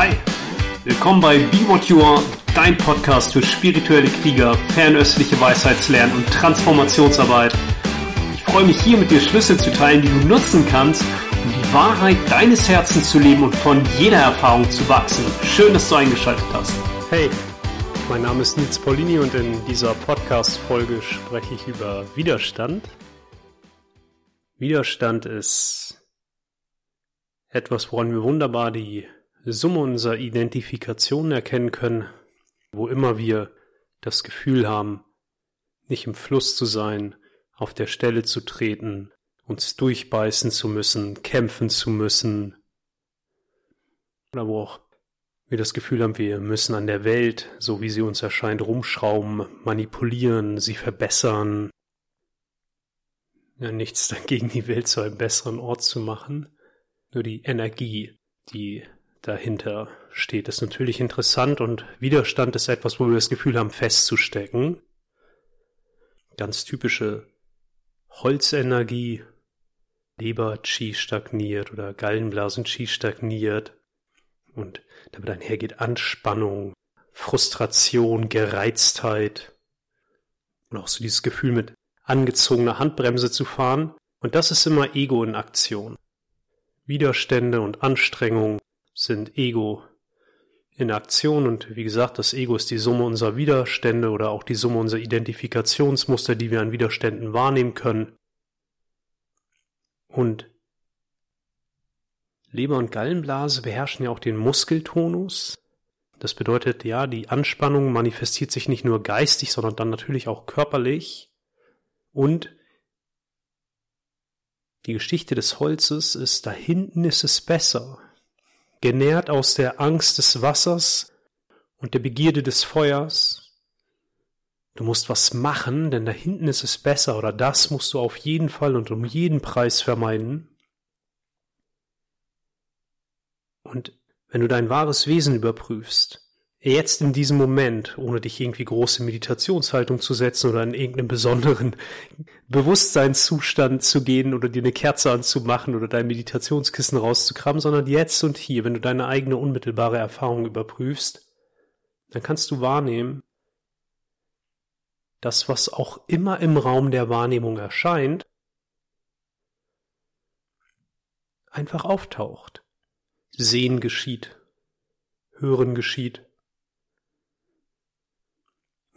Hi, willkommen bei Be What You Are, dein Podcast für spirituelle Krieger, fernöstliche Weisheitslernen und Transformationsarbeit. Ich freue mich hier mit dir Schlüssel zu teilen, die du nutzen kannst, um die Wahrheit deines Herzens zu leben und von jeder Erfahrung zu wachsen. Schön, dass du eingeschaltet hast. Hey, mein Name ist Nils Paulini und in dieser Podcast-Folge spreche ich über Widerstand. Widerstand ist etwas, woran wir wunderbar die Summe unserer Identifikation erkennen können, wo immer wir das Gefühl haben, nicht im Fluss zu sein, auf der Stelle zu treten, uns durchbeißen zu müssen, kämpfen zu müssen, oder wo auch wir das Gefühl haben, wir müssen an der Welt, so wie sie uns erscheint, rumschrauben, manipulieren, sie verbessern. Ja, nichts dagegen, die Welt zu einem besseren Ort zu machen. Nur die Energie, die dahinter steht, ist natürlich interessant und Widerstand ist etwas, wo wir das Gefühl haben, festzustecken. Ganz typische Holzenergie, Leber-Chi stagniert oder Gallenblasen-Chi stagniert und damit einhergeht Anspannung, Frustration, Gereiztheit und auch so dieses Gefühl mit angezogener Handbremse zu fahren. Und das ist immer Ego in Aktion. Widerstände und Anstrengungen sind Ego in Aktion und wie gesagt, das Ego ist die Summe unserer Widerstände oder auch die Summe unserer Identifikationsmuster, die wir an Widerständen wahrnehmen können. Und Leber und Gallenblase beherrschen ja auch den Muskeltonus. Das bedeutet, ja, die Anspannung manifestiert sich nicht nur geistig, sondern dann natürlich auch körperlich. Und die Geschichte des Holzes ist, da hinten ist es besser. Genährt aus der Angst des Wassers und der Begierde des Feuers. Du musst was machen, denn da hinten ist es besser oder das musst du auf jeden Fall und um jeden Preis vermeiden. Und wenn du dein wahres Wesen überprüfst, jetzt in diesem Moment, ohne dich irgendwie große Meditationshaltung zu setzen oder in irgendeinem besonderen Bewusstseinszustand zu gehen oder dir eine Kerze anzumachen oder dein Meditationskissen rauszukramen, sondern jetzt und hier, wenn du deine eigene unmittelbare Erfahrung überprüfst, dann kannst du wahrnehmen, das, was auch immer im Raum der Wahrnehmung erscheint, einfach auftaucht. Sehen geschieht, Hören geschieht.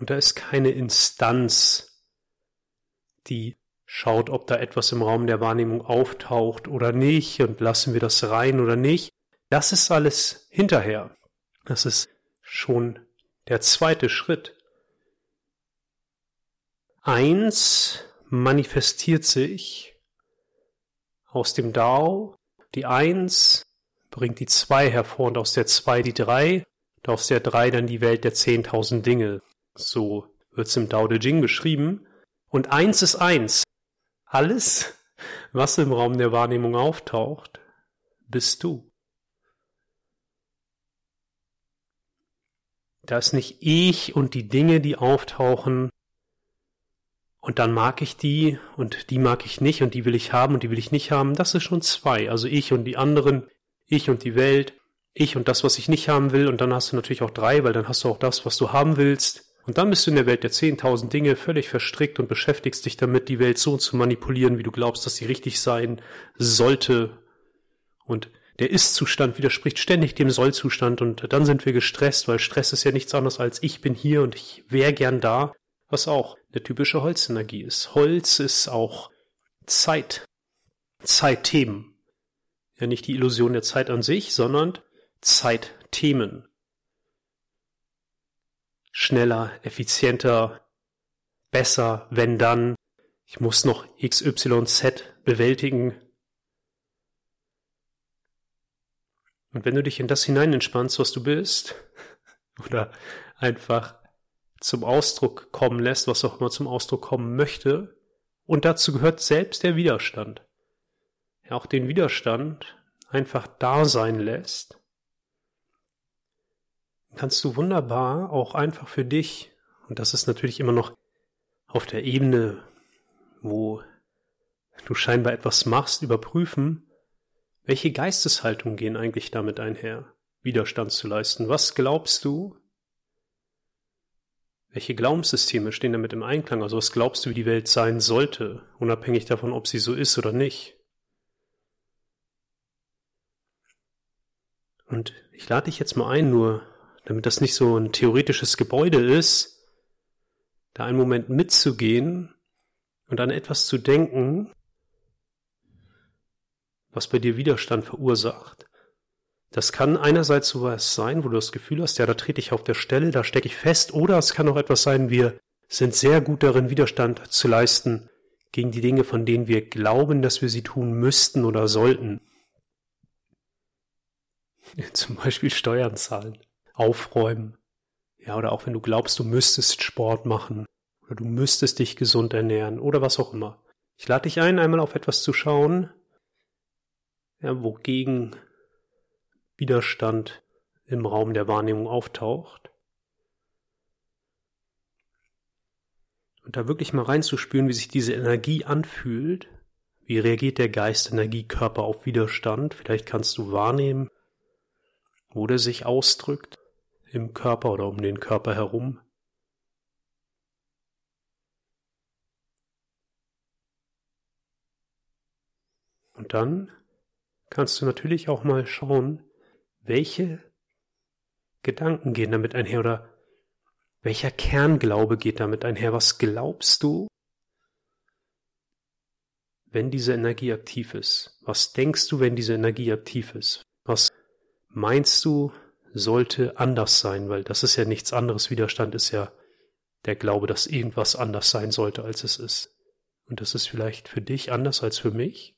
Und da ist keine Instanz, die schaut, ob da etwas im Raum der Wahrnehmung auftaucht oder nicht und lassen wir das rein oder nicht. Das ist alles hinterher. Das ist schon der zweite Schritt. Eins manifestiert sich aus dem Dao, die Eins bringt die zwei hervor und aus der zwei die drei und aus der drei dann die Welt der zehntausend Dinge. So wird's im Dao De Jing beschrieben. Und eins ist eins. Alles, was im Raum der Wahrnehmung auftaucht, bist du. Da ist nicht ich und die Dinge, die auftauchen, und dann mag ich die und die mag ich nicht und die will ich haben und die will ich nicht haben. Das ist schon zwei. Also ich und die anderen, ich und die Welt, ich und das, was ich nicht haben will, und dann hast du natürlich auch drei, weil dann hast du auch das, was du haben willst. Und dann bist du in der Welt der zehntausend Dinge völlig verstrickt und beschäftigst dich damit, die Welt so zu manipulieren, wie du glaubst, dass sie richtig sein sollte. Und der Ist-Zustand widerspricht ständig dem Soll-Zustand und dann sind wir gestresst, weil Stress ist ja nichts anderes als ich bin hier und ich wäre gern da, was auch eine typische Holzenergie ist. Holz ist auch Zeit, Zeitthemen ja nicht die Illusion der Zeit an sich, sondern Zeitthemen. Schneller, effizienter, besser, wenn dann. Ich muss noch XYZ bewältigen. Und wenn du dich in das hinein entspannst, was du bist, oder einfach zum Ausdruck kommen lässt, was auch immer zum Ausdruck kommen möchte, und dazu gehört selbst der Widerstand auch den Widerstand einfach da sein lässt, kannst du wunderbar auch einfach für dich, und das ist natürlich immer noch auf der Ebene, wo du scheinbar etwas machst, überprüfen, welche Geisteshaltungen gehen eigentlich damit einher? Widerstand zu leisten. Was glaubst du? Welche Glaubenssysteme stehen damit im Einklang? Also was glaubst du, wie die Welt sein sollte, unabhängig davon, ob sie so ist oder nicht? Und ich lade dich jetzt mal ein, nur damit das nicht so ein theoretisches Gebäude ist, da einen Moment mitzugehen und an etwas zu denken, was bei dir Widerstand verursacht. Das kann einerseits sowas sein, wo du das Gefühl hast, ja, da trete ich auf der Stelle, da stecke ich fest, oder es kann auch etwas sein, wir sind sehr gut darin, Widerstand zu leisten gegen die Dinge, von denen wir glauben, dass wir sie tun müssten oder sollten. Zum Beispiel Steuern zahlen, aufräumen. Ja, oder auch wenn du glaubst, du müsstest Sport machen oder du müsstest dich gesund ernähren oder was auch immer. Ich lade dich ein, einmal auf etwas zu schauen, ja, wogegen Widerstand im Raum der Wahrnehmung auftaucht. Und da wirklich mal reinzuspüren, wie sich diese Energie anfühlt. Wie reagiert der Geist, Energie, Körper auf Widerstand? Vielleicht kannst du wahrnehmen, wo der sich ausdrückt im Körper oder um den Körper herum. Und dann kannst du natürlich auch mal schauen, welche Gedanken gehen damit einher oder welcher Kernglaube geht damit einher? Was glaubst du, wenn diese Energie aktiv ist? Was denkst du, wenn diese Energie aktiv ist? Was meinst du, sollte anders sein? Weil das ist ja nichts anderes. Widerstand ist ja der Glaube, dass irgendwas anders sein sollte, als es ist. Und das ist vielleicht für dich anders als für mich.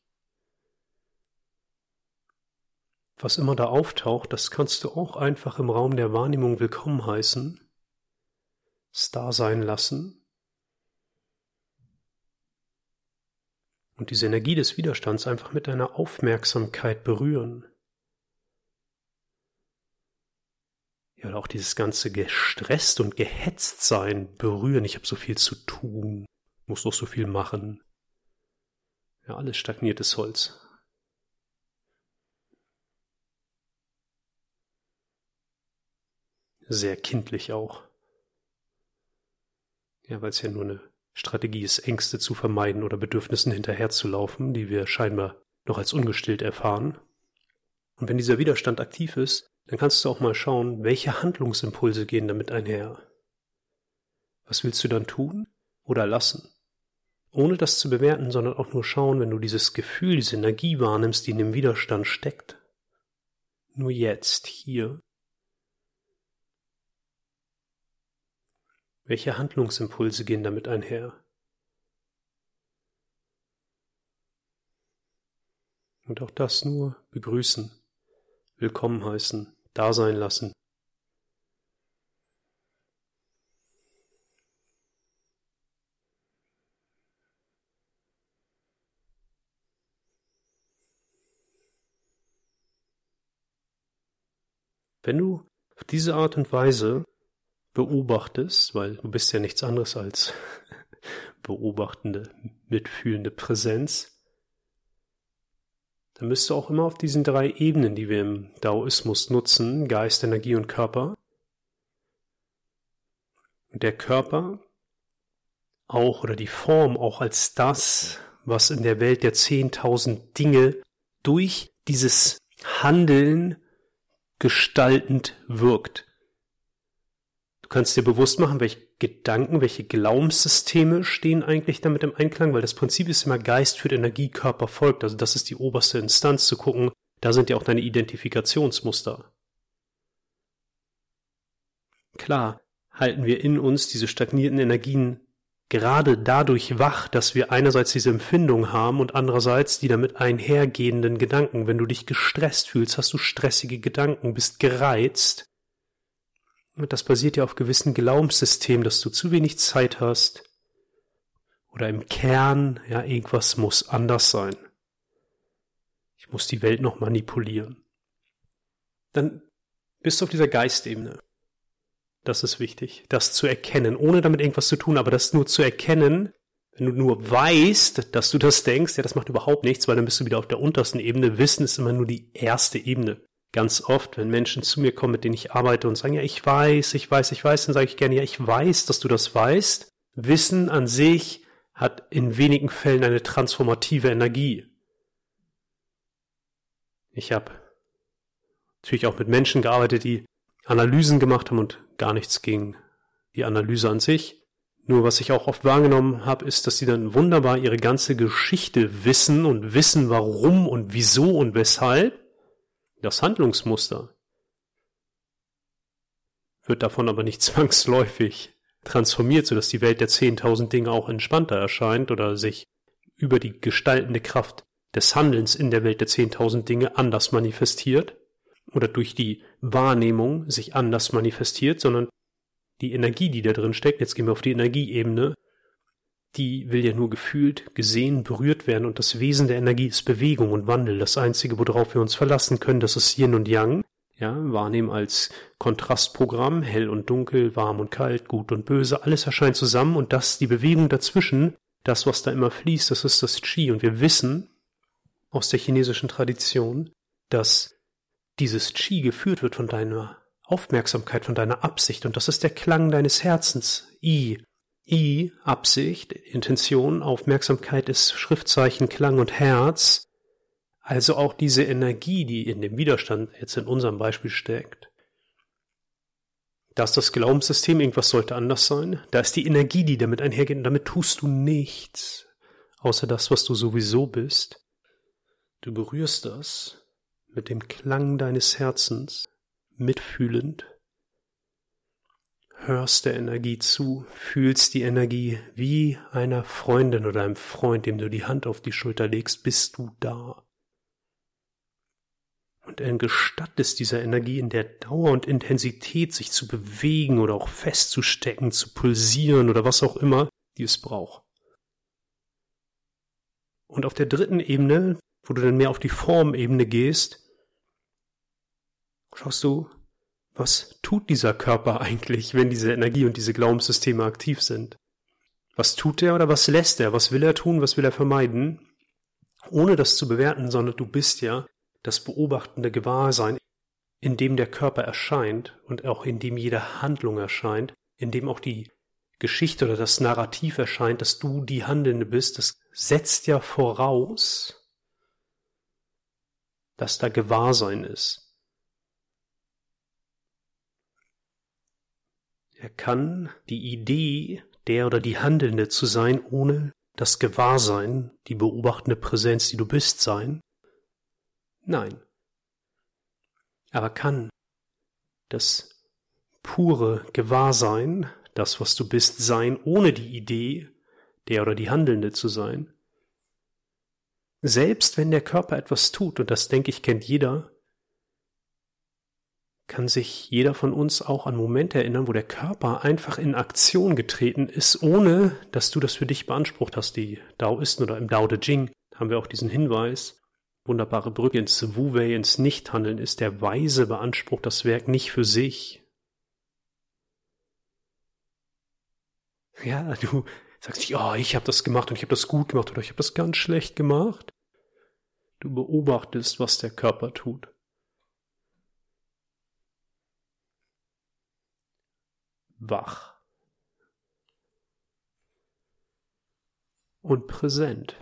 Was immer da auftaucht, das kannst du auch einfach im Raum der Wahrnehmung willkommen heißen, da sein lassen und diese Energie des Widerstands einfach mit deiner Aufmerksamkeit berühren. Ja, oder auch dieses ganze gestresst und gehetzt sein berühren. Ich habe so viel zu tun, muss noch so viel machen. Ja, alles stagniertes Holz. sehr kindlich auch. Ja, weil es ja nur eine Strategie ist, Ängste zu vermeiden oder Bedürfnissen hinterherzulaufen, die wir scheinbar noch als ungestillt erfahren. Und wenn dieser Widerstand aktiv ist, dann kannst du auch mal schauen, welche Handlungsimpulse gehen damit einher. Was willst du dann tun oder lassen? Ohne das zu bewerten, sondern auch nur schauen, wenn du dieses Gefühl, diese Energie wahrnimmst, die in dem Widerstand steckt. Nur jetzt, hier, Welche Handlungsimpulse gehen damit einher? Und auch das nur begrüßen, willkommen heißen, da sein lassen. Wenn du auf diese Art und Weise beobachtest, weil du bist ja nichts anderes als beobachtende, mitfühlende Präsenz, dann bist du auch immer auf diesen drei Ebenen, die wir im Daoismus nutzen, Geist, Energie und Körper. Und der Körper auch oder die Form auch als das, was in der Welt der zehntausend Dinge durch dieses Handeln gestaltend wirkt kannst dir bewusst machen, welche Gedanken, welche Glaubenssysteme stehen eigentlich damit im Einklang, weil das Prinzip ist immer Geist führt Energie, Körper folgt. Also das ist die oberste Instanz zu gucken. Da sind ja auch deine Identifikationsmuster. Klar halten wir in uns diese stagnierten Energien gerade dadurch wach, dass wir einerseits diese Empfindung haben und andererseits die damit einhergehenden Gedanken. Wenn du dich gestresst fühlst, hast du stressige Gedanken, bist gereizt, das basiert ja auf gewissen Glaubenssystemen, dass du zu wenig Zeit hast oder im Kern, ja, irgendwas muss anders sein. Ich muss die Welt noch manipulieren. Dann bist du auf dieser Geistebene. Das ist wichtig, das zu erkennen, ohne damit irgendwas zu tun, aber das nur zu erkennen, wenn du nur weißt, dass du das denkst, ja, das macht überhaupt nichts, weil dann bist du wieder auf der untersten Ebene. Wissen ist immer nur die erste Ebene. Ganz oft, wenn Menschen zu mir kommen, mit denen ich arbeite und sagen, ja, ich weiß, ich weiß, ich weiß, dann sage ich gerne, ja, ich weiß, dass du das weißt. Wissen an sich hat in wenigen Fällen eine transformative Energie. Ich habe natürlich auch mit Menschen gearbeitet, die Analysen gemacht haben und gar nichts gegen die Analyse an sich. Nur was ich auch oft wahrgenommen habe, ist, dass sie dann wunderbar ihre ganze Geschichte wissen und wissen, warum und wieso und weshalb. Das Handlungsmuster wird davon aber nicht zwangsläufig transformiert, sodass die Welt der 10.000 Dinge auch entspannter erscheint oder sich über die gestaltende Kraft des Handelns in der Welt der 10.000 Dinge anders manifestiert oder durch die Wahrnehmung sich anders manifestiert, sondern die Energie, die da drin steckt, jetzt gehen wir auf die Energieebene, die will ja nur gefühlt, gesehen, berührt werden und das Wesen der Energie ist Bewegung und Wandel. Das Einzige, worauf wir uns verlassen können, das ist Yin und Yang. Ja, wahrnehmen als Kontrastprogramm, hell und dunkel, warm und kalt, gut und böse, alles erscheint zusammen und das, die Bewegung dazwischen, das, was da immer fließt, das ist das Qi und wir wissen aus der chinesischen Tradition, dass dieses Qi geführt wird von deiner Aufmerksamkeit, von deiner Absicht und das ist der Klang deines Herzens. I. I, Absicht, Intention, Aufmerksamkeit ist Schriftzeichen, Klang und Herz. Also auch diese Energie, die in dem Widerstand jetzt in unserem Beispiel steckt. Da ist das Glaubenssystem, irgendwas sollte anders sein. Da ist die Energie, die damit einhergeht und damit tust du nichts, außer das, was du sowieso bist. Du berührst das mit dem Klang deines Herzens, mitfühlend, hörst der Energie zu, fühlst die Energie wie einer Freundin oder einem Freund, dem du die Hand auf die Schulter legst, bist du da. Und gestattest dieser Energie in der Dauer und Intensität sich zu bewegen oder auch festzustecken, zu pulsieren oder was auch immer, die es braucht. Und auf der dritten Ebene wo du dann mehr auf die Formebene gehst, schaust du, was tut dieser Körper eigentlich, wenn diese Energie und diese Glaubenssysteme aktiv sind? Was tut er oder was lässt er? Was will er tun? Was will er vermeiden? Ohne das zu bewerten, sondern du bist ja das beobachtende Gewahrsein, in dem der Körper erscheint und auch in dem jede Handlung erscheint, in dem auch die Geschichte oder das Narrativ erscheint, dass du die Handelnde bist, das setzt ja voraus, dass da Gewahrsein ist. Er kann die Idee, der oder die Handelnde zu sein, ohne das Gewahrsein, die beobachtende Präsenz, die du bist, sein? Nein. Aber kann das pure Gewahrsein, das, was du bist, sein, ohne die Idee, der oder die Handelnde zu sein? Selbst wenn der Körper etwas tut, und das denke ich kennt jeder, kann sich jeder von uns auch an Momente erinnern, wo der Körper einfach in Aktion getreten ist, ohne dass du das für dich beansprucht hast. Die Daoisten oder im Dao De Jing haben wir auch diesen Hinweis. Wunderbare Brücke ins Wu-Wei, ins Nichthandeln ist der Weise beansprucht das Werk nicht für sich. Ja, du sagst nicht, oh, ich habe das gemacht und ich habe das gut gemacht oder ich habe das ganz schlecht gemacht. Du beobachtest, was der Körper tut. Wach und präsent.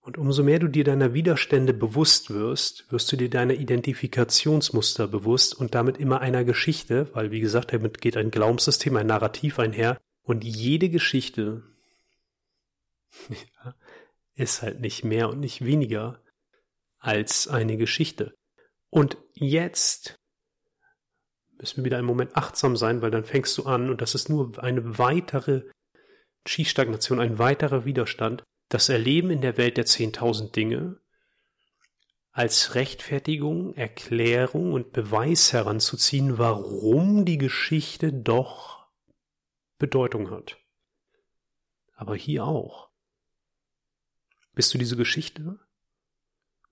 Und umso mehr du dir deiner Widerstände bewusst wirst, wirst du dir deiner Identifikationsmuster bewusst und damit immer einer Geschichte, weil wie gesagt, damit geht ein Glaubenssystem, ein Narrativ einher, und jede Geschichte ist halt nicht mehr und nicht weniger als eine Geschichte. Und jetzt müssen wir wieder einen Moment achtsam sein, weil dann fängst du an und das ist nur eine weitere Chi-Stagnation, ein weiterer Widerstand, das Erleben in der Welt der 10.000 Dinge als Rechtfertigung, Erklärung und Beweis heranzuziehen, warum die Geschichte doch Bedeutung hat. Aber hier auch. Bist du diese Geschichte?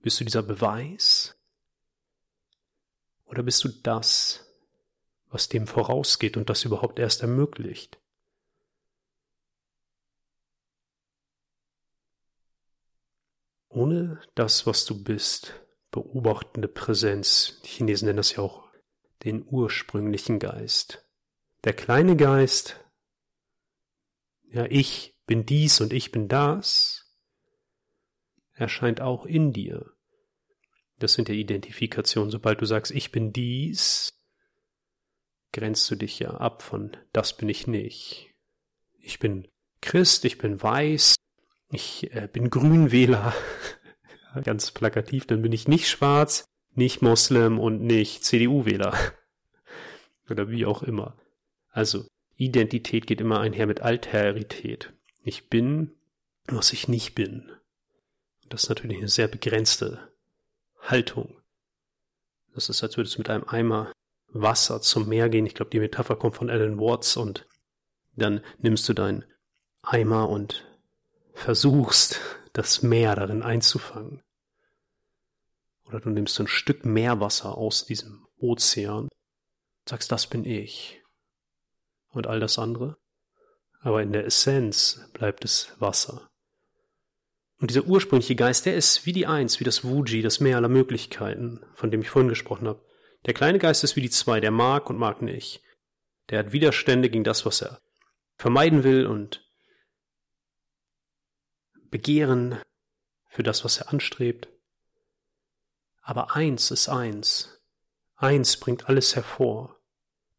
Bist du dieser Beweis? Oder bist du das, was dem vorausgeht und das überhaupt erst ermöglicht? ohne das, was du bist, beobachtende Präsenz. Die Chinesen nennen das ja auch den ursprünglichen Geist. Der kleine Geist, ja, ich bin dies und ich bin das, erscheint auch in dir. Das sind ja Identifikationen. Sobald du sagst, ich bin dies, grenzt du dich ja ab von das bin ich nicht. Ich bin Christ, ich bin weiß, ich äh, bin Grünwähler, ganz plakativ, dann bin ich nicht schwarz, nicht Moslem und nicht CDU-Wähler. Oder wie auch immer. Also, Identität geht immer einher mit Alterität. Ich bin, was ich nicht bin. Das ist natürlich eine sehr begrenzte Haltung. Das ist, als würdest du mit einem Eimer Wasser zum Meer gehen. Ich glaube, die Metapher kommt von Alan Watts und dann nimmst du deinen Eimer und versuchst, das Meer darin einzufangen. Oder du nimmst ein Stück Meerwasser aus diesem Ozean, sagst, das bin ich. Und all das andere? Aber in der Essenz bleibt es Wasser. Und dieser ursprüngliche Geist, der ist wie die Eins, wie das Wuji, das Meer aller Möglichkeiten, von dem ich vorhin gesprochen habe. Der kleine Geist ist wie die Zwei, der mag und mag nicht. Der hat Widerstände gegen das, was er vermeiden will und Begehren für das, was er anstrebt. Aber eins ist eins. Eins bringt alles hervor.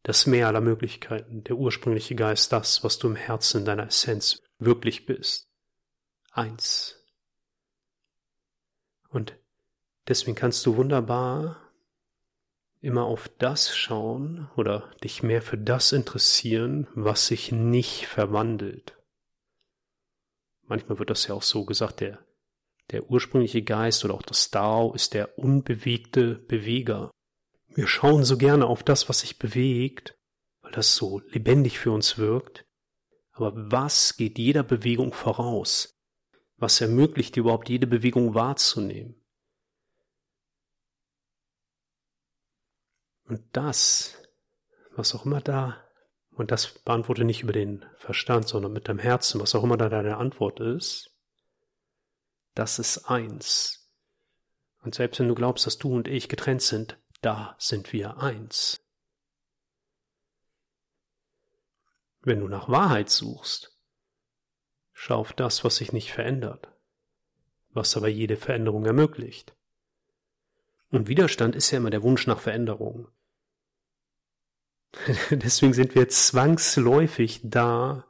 Das Meer aller Möglichkeiten, der ursprüngliche Geist, das, was du im Herzen in deiner Essenz wirklich bist. Eins. Und deswegen kannst du wunderbar immer auf das schauen oder dich mehr für das interessieren, was sich nicht verwandelt. Manchmal wird das ja auch so gesagt, der der ursprüngliche Geist oder auch das Dao ist der unbewegte Beweger. Wir schauen so gerne auf das, was sich bewegt, weil das so lebendig für uns wirkt. Aber was geht jeder Bewegung voraus? Was ermöglicht überhaupt jede Bewegung wahrzunehmen? Und das, was auch immer da, und das beantworte nicht über den Verstand, sondern mit deinem Herzen, was auch immer da deine Antwort ist, das ist eins. Und selbst wenn du glaubst, dass du und ich getrennt sind, da sind wir eins. Wenn du nach Wahrheit suchst, schau auf das, was sich nicht verändert, was aber jede Veränderung ermöglicht. Und Widerstand ist ja immer der Wunsch nach Veränderung. Deswegen sind wir zwangsläufig da,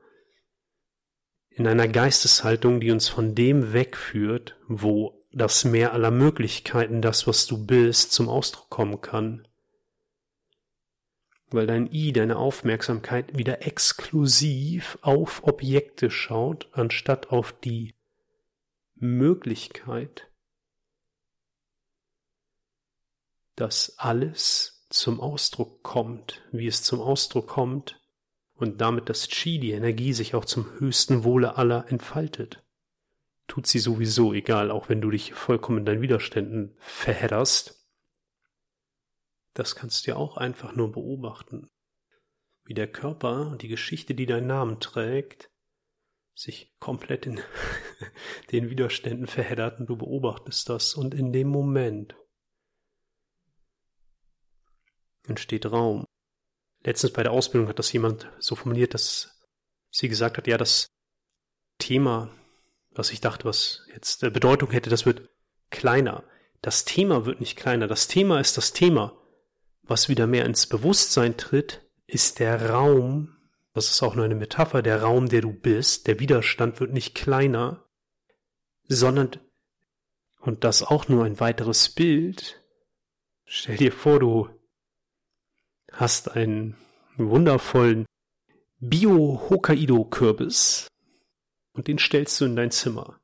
in einer Geisteshaltung, die uns von dem wegführt, wo das Meer aller Möglichkeiten, das, was du bist, zum Ausdruck kommen kann. Weil dein I, deine Aufmerksamkeit wieder exklusiv auf Objekte schaut, anstatt auf die Möglichkeit, dass alles zum Ausdruck kommt, wie es zum Ausdruck kommt, und damit das Chi, die Energie, sich auch zum höchsten Wohle aller entfaltet. Tut sie sowieso, egal, auch wenn du dich vollkommen in deinen Widerständen verhedderst. Das kannst du ja auch einfach nur beobachten. Wie der Körper und die Geschichte, die deinen Namen trägt, sich komplett in den Widerständen verheddert und du beobachtest das und in dem Moment entsteht Raum. Letztens bei der Ausbildung hat das jemand so formuliert, dass sie gesagt hat, ja, das Thema, was ich dachte, was jetzt äh, Bedeutung hätte, das wird kleiner. Das Thema wird nicht kleiner. Das Thema ist das Thema. Was wieder mehr ins Bewusstsein tritt, ist der Raum, das ist auch nur eine Metapher, der Raum, der du bist. Der Widerstand wird nicht kleiner, sondern, und das auch nur ein weiteres Bild, stell dir vor, du hast einen wundervollen Bio-Hokkaido-Kürbis und den stellst du in dein Zimmer.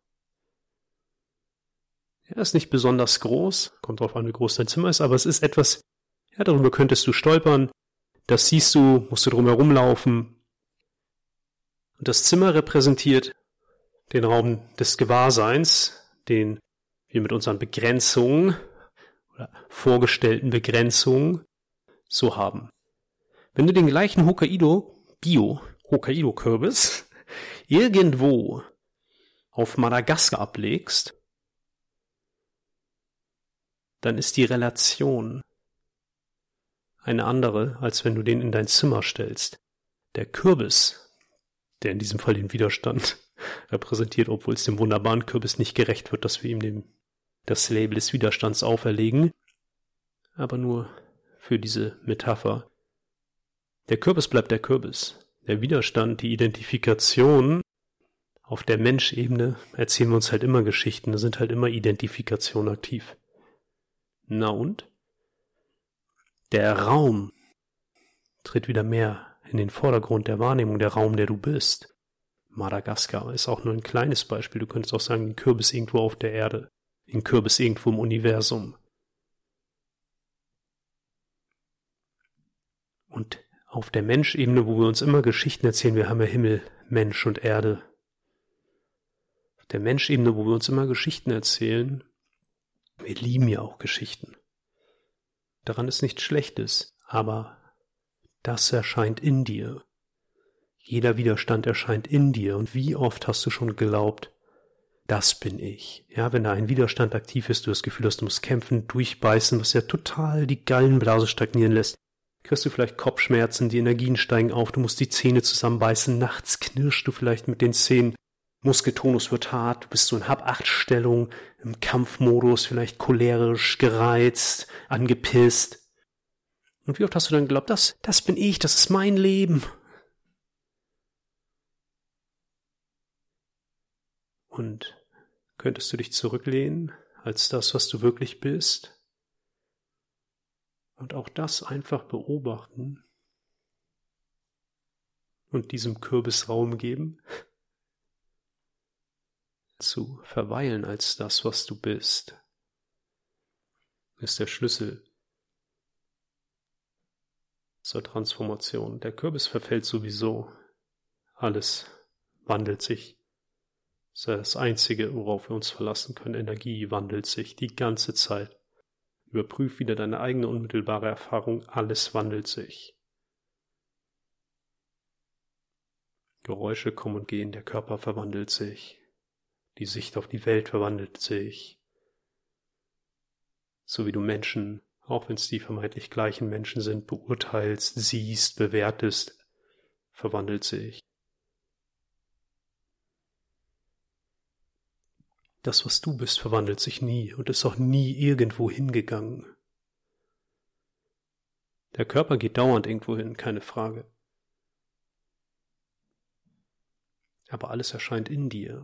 Er ist nicht besonders groß, kommt darauf an, wie groß dein Zimmer ist, aber es ist etwas, ja, darüber könntest du stolpern, das siehst du, musst du drum herumlaufen. Und das Zimmer repräsentiert den Raum des Gewahrseins, den wir mit unseren Begrenzungen oder vorgestellten Begrenzungen so haben. Wenn du den gleichen Hokkaido, Bio, Hokkaido-Kürbis, irgendwo auf Madagaskar ablegst, dann ist die Relation eine andere, als wenn du den in dein Zimmer stellst. Der Kürbis, der in diesem Fall den Widerstand repräsentiert, obwohl es dem wunderbaren Kürbis nicht gerecht wird, dass wir ihm dem, das Label des Widerstands auferlegen, aber nur für diese Metapher. Der Kürbis bleibt der Kürbis. Der Widerstand, die Identifikation auf der Menschebene erzählen wir uns halt immer Geschichten, da sind halt immer Identifikationen aktiv. Na und? Der Raum tritt wieder mehr in den Vordergrund der Wahrnehmung, der Raum, der du bist. Madagaskar ist auch nur ein kleines Beispiel. Du könntest auch sagen, ein Kürbis irgendwo auf der Erde, ein Kürbis irgendwo im Universum. Und auf der Menschebene, wo wir uns immer Geschichten erzählen, wir haben ja Himmel, Mensch und Erde. Auf der Menschebene, wo wir uns immer Geschichten erzählen, wir lieben ja auch Geschichten. Daran ist nichts Schlechtes, aber das erscheint in dir. Jeder Widerstand erscheint in dir. Und wie oft hast du schon geglaubt, das bin ich. Ja, wenn da ein Widerstand aktiv ist, du das Gefühl hast, du musst kämpfen, durchbeißen, was ja total die Gallenblase stagnieren lässt, kriegst du vielleicht Kopfschmerzen, die Energien steigen auf, du musst die Zähne zusammenbeißen, nachts knirschst du vielleicht mit den Zähnen, Muskeltonus wird hart, du bist so in Hab-Acht-Stellung, im Kampfmodus, vielleicht cholerisch, gereizt, angepisst. Und wie oft hast du dann geglaubt, das, das bin ich, das ist mein Leben. Und könntest du dich zurücklehnen als das, was du wirklich bist? Und auch das einfach beobachten und diesem Kürbis Raum geben, zu verweilen als das, was du bist, ist der Schlüssel zur Transformation. Der Kürbis verfällt sowieso. Alles wandelt sich. Das Einzige, worauf wir uns verlassen können. Energie wandelt sich die ganze Zeit. Überprüf wieder deine eigene unmittelbare Erfahrung, alles wandelt sich. Geräusche kommen und gehen, der Körper verwandelt sich, die Sicht auf die Welt verwandelt sich, so wie du Menschen, auch wenn es die vermeintlich gleichen Menschen sind, beurteilst, siehst, bewertest, verwandelt sich. Das, was du bist, verwandelt sich nie und ist auch nie irgendwo hingegangen. Der Körper geht dauernd irgendwo hin, keine Frage. Aber alles erscheint in dir.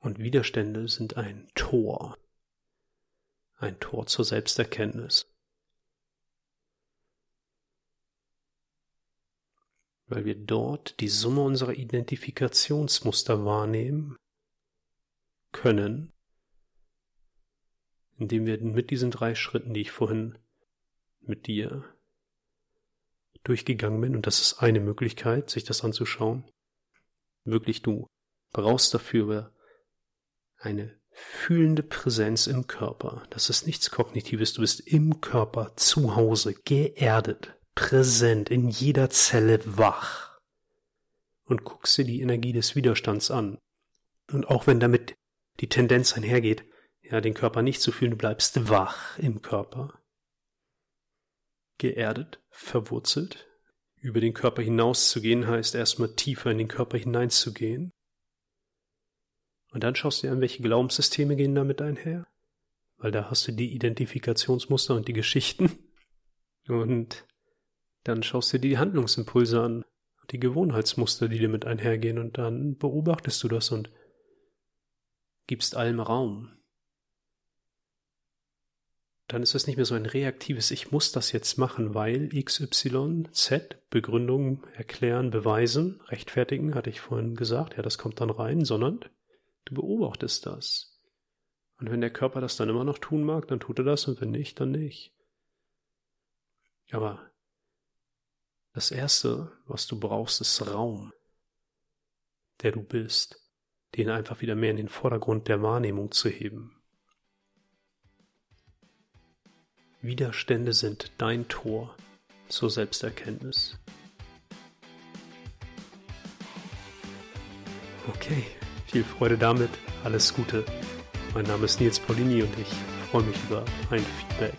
Und Widerstände sind ein Tor, ein Tor zur Selbsterkenntnis. weil wir dort die Summe unserer Identifikationsmuster wahrnehmen können, indem wir mit diesen drei Schritten, die ich vorhin mit dir durchgegangen bin, und das ist eine Möglichkeit, sich das anzuschauen, wirklich du brauchst dafür eine fühlende Präsenz im Körper. Das ist nichts Kognitives, du bist im Körper zu Hause, geerdet präsent, in jeder Zelle wach und guckst dir die Energie des Widerstands an. Und auch wenn damit die Tendenz einhergeht, ja, den Körper nicht zu fühlen, du bleibst wach im Körper. Geerdet, verwurzelt. Über den Körper hinauszugehen heißt erstmal tiefer in den Körper hineinzugehen. Und dann schaust du dir an, welche Glaubenssysteme gehen damit einher. Weil da hast du die Identifikationsmuster und die Geschichten. Und dann schaust du dir die Handlungsimpulse an, die Gewohnheitsmuster, die damit einhergehen, und dann beobachtest du das und gibst allem Raum. Dann ist es nicht mehr so ein reaktives Ich muss das jetzt machen, weil XY, Z, Begründung, erklären, beweisen, rechtfertigen, hatte ich vorhin gesagt, ja, das kommt dann rein, sondern du beobachtest das. Und wenn der Körper das dann immer noch tun mag, dann tut er das, und wenn nicht, dann nicht. Aber das Erste, was du brauchst, ist Raum, der du bist, den einfach wieder mehr in den Vordergrund der Wahrnehmung zu heben. Widerstände sind dein Tor zur Selbsterkenntnis. Okay, viel Freude damit, alles Gute, Mein Name ist Nils Paulini und ich freue mich über ein Feedback.